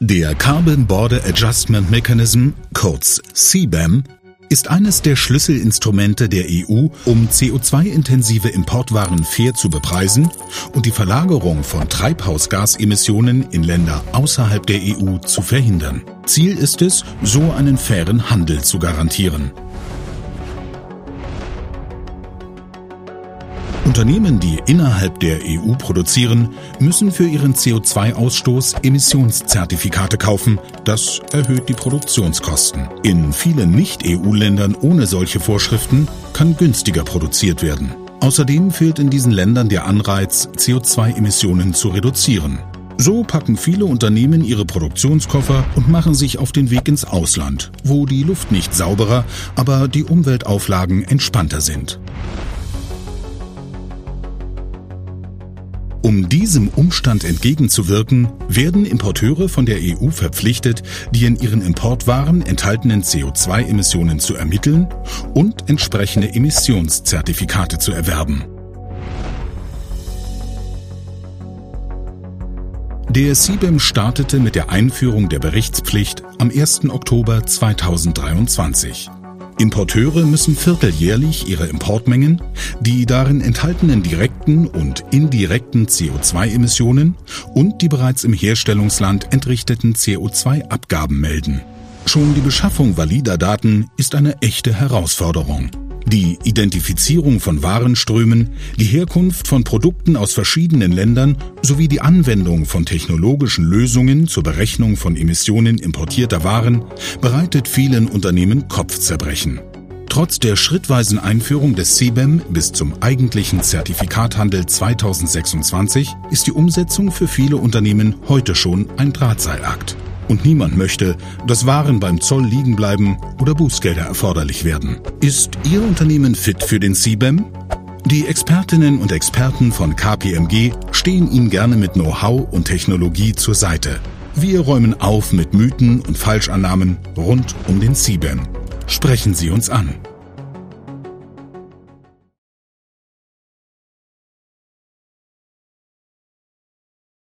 Der Carbon Border Adjustment Mechanism, kurz CBAM, ist eines der Schlüsselinstrumente der EU, um CO2-intensive Importwaren fair zu bepreisen und die Verlagerung von Treibhausgasemissionen in Länder außerhalb der EU zu verhindern. Ziel ist es, so einen fairen Handel zu garantieren. Unternehmen, die innerhalb der EU produzieren, müssen für ihren CO2-Ausstoß Emissionszertifikate kaufen. Das erhöht die Produktionskosten. In vielen Nicht-EU-Ländern ohne solche Vorschriften kann günstiger produziert werden. Außerdem fehlt in diesen Ländern der Anreiz, CO2-Emissionen zu reduzieren. So packen viele Unternehmen ihre Produktionskoffer und machen sich auf den Weg ins Ausland, wo die Luft nicht sauberer, aber die Umweltauflagen entspannter sind. Um diesem Umstand entgegenzuwirken, werden Importeure von der EU verpflichtet, die in ihren Importwaren enthaltenen CO2-Emissionen zu ermitteln und entsprechende Emissionszertifikate zu erwerben. Der CBAM startete mit der Einführung der Berichtspflicht am 1. Oktober 2023. Importeure müssen vierteljährlich ihre Importmengen, die darin enthaltenen direkten und indirekten CO2-Emissionen und die bereits im Herstellungsland entrichteten CO2-Abgaben melden. Schon die Beschaffung valider Daten ist eine echte Herausforderung. Die Identifizierung von Warenströmen, die Herkunft von Produkten aus verschiedenen Ländern sowie die Anwendung von technologischen Lösungen zur Berechnung von Emissionen importierter Waren bereitet vielen Unternehmen Kopfzerbrechen. Trotz der schrittweisen Einführung des CBAM bis zum eigentlichen Zertifikathandel 2026 ist die Umsetzung für viele Unternehmen heute schon ein Drahtseilakt. Und niemand möchte, dass Waren beim Zoll liegen bleiben oder Bußgelder erforderlich werden. Ist Ihr Unternehmen fit für den CBAM? Die Expertinnen und Experten von KPMG stehen Ihnen gerne mit Know-how und Technologie zur Seite. Wir räumen auf mit Mythen und Falschannahmen rund um den CBAM. Sprechen Sie uns an.